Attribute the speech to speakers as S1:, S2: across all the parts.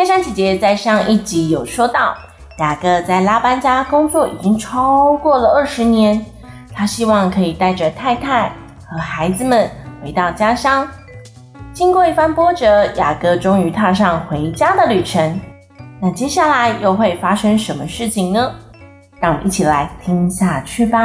S1: 佩珊姐姐在上一集有说到，雅各在拉班家工作已经超过了二十年，他希望可以带着太太和孩子们回到家乡。经过一番波折，雅各终于踏上回家的旅程。那接下来又会发生什么事情呢？让我们一起来听下去吧。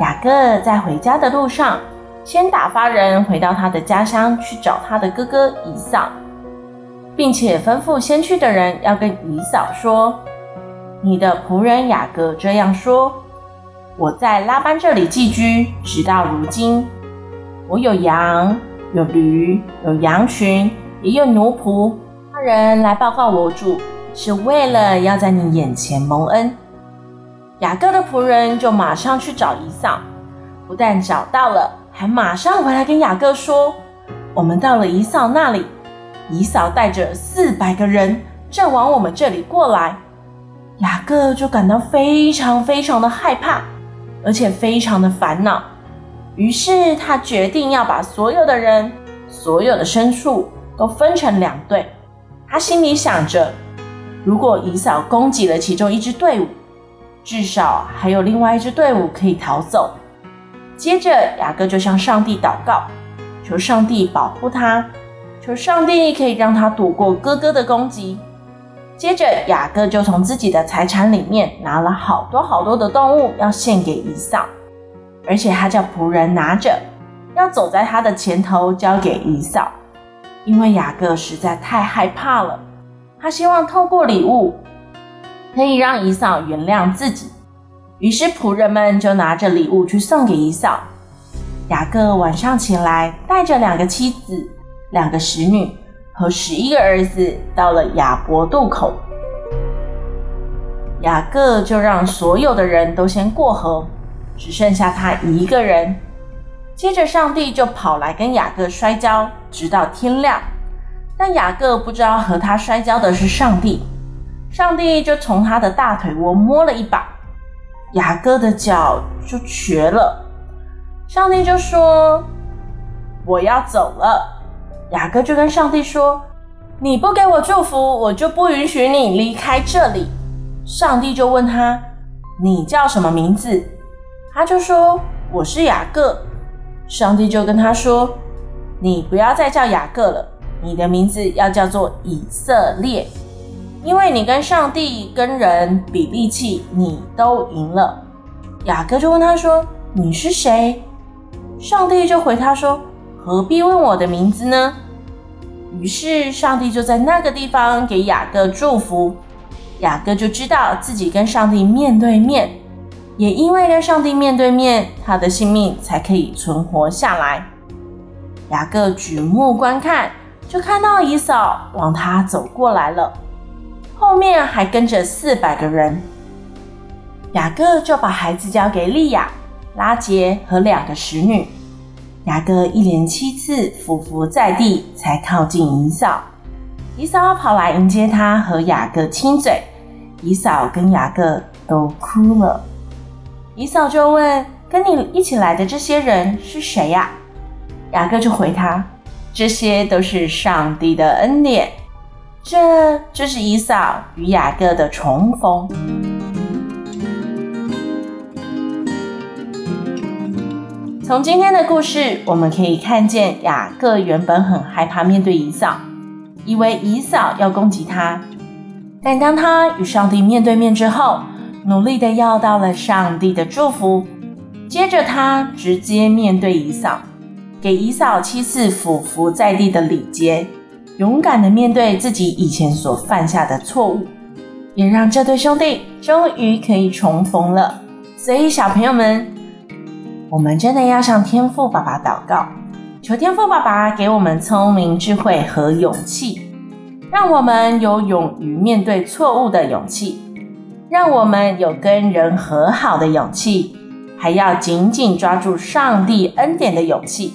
S1: 雅各在回家的路上。先打发人回到他的家乡去找他的哥哥以扫，并且吩咐先去的人要跟以扫说：“你的仆人雅各这样说，我在拉班这里寄居，直到如今，我有羊，有驴，有羊群，也有奴仆。他人来报告我主，是为了要在你眼前蒙恩。”雅各的仆人就马上去找以扫，不但找到了。还马上回来跟雅各说：“我们到了以嫂那里，以嫂带着四百个人正往我们这里过来。”雅各就感到非常非常的害怕，而且非常的烦恼。于是他决定要把所有的人、所有的牲畜都分成两队。他心里想着，如果以嫂攻击了其中一支队伍，至少还有另外一支队伍可以逃走。接着，雅各就向上帝祷告，求上帝保护他，求上帝可以让他躲过哥哥的攻击。接着，雅各就从自己的财产里面拿了好多好多的动物要献给以扫，而且他叫仆人拿着，要走在他的前头交给以扫，因为雅各实在太害怕了，他希望透过礼物可以让以扫原谅自己。于是仆人们就拿着礼物去送给以扫。雅各晚上起来，带着两个妻子、两个使女和十一个儿子，到了雅伯渡口。雅各就让所有的人都先过河，只剩下他一个人。接着上帝就跑来跟雅各摔跤，直到天亮。但雅各不知道和他摔跤的是上帝，上帝就从他的大腿窝摸了一把。雅各的脚就瘸了，上帝就说：“我要走了。”雅各就跟上帝说：“你不给我祝福，我就不允许你离开这里。”上帝就问他：“你叫什么名字？”他就说：“我是雅各。”上帝就跟他说：“你不要再叫雅各了，你的名字要叫做以色列。”因为你跟上帝、跟人比力气，你都赢了。雅各就问他说：“你是谁？”上帝就回他说：“何必问我的名字呢？”于是上帝就在那个地方给雅各祝福。雅各就知道自己跟上帝面对面，也因为跟上帝面对面，他的性命才可以存活下来。雅各举目观看，就看到以扫往他走过来了。后面还跟着四百个人，雅各就把孩子交给利亚、拉杰和两个使女。雅各一连七次俯伏在地，才靠近以扫。以扫跑来迎接他，和雅各亲嘴。以扫跟雅各都哭了。以扫就问：“跟你一起来的这些人是谁呀？”雅各就回他：“这些都是上帝的恩典。”这就是以扫与雅各的重逢。从今天的故事，我们可以看见雅各原本很害怕面对以扫，以为以扫要攻击他。但当他与上帝面对面之后，努力地要到了上帝的祝福。接着，他直接面对以扫，给以扫七次俯伏在地的礼节。勇敢地面对自己以前所犯下的错误，也让这对兄弟终于可以重逢了。所以，小朋友们，我们真的要向天赋爸爸祷告，求天赋爸爸给我们聪明、智慧和勇气，让我们有勇于面对错误的勇气，让我们有跟人和好的勇气，还要紧紧抓住上帝恩典的勇气。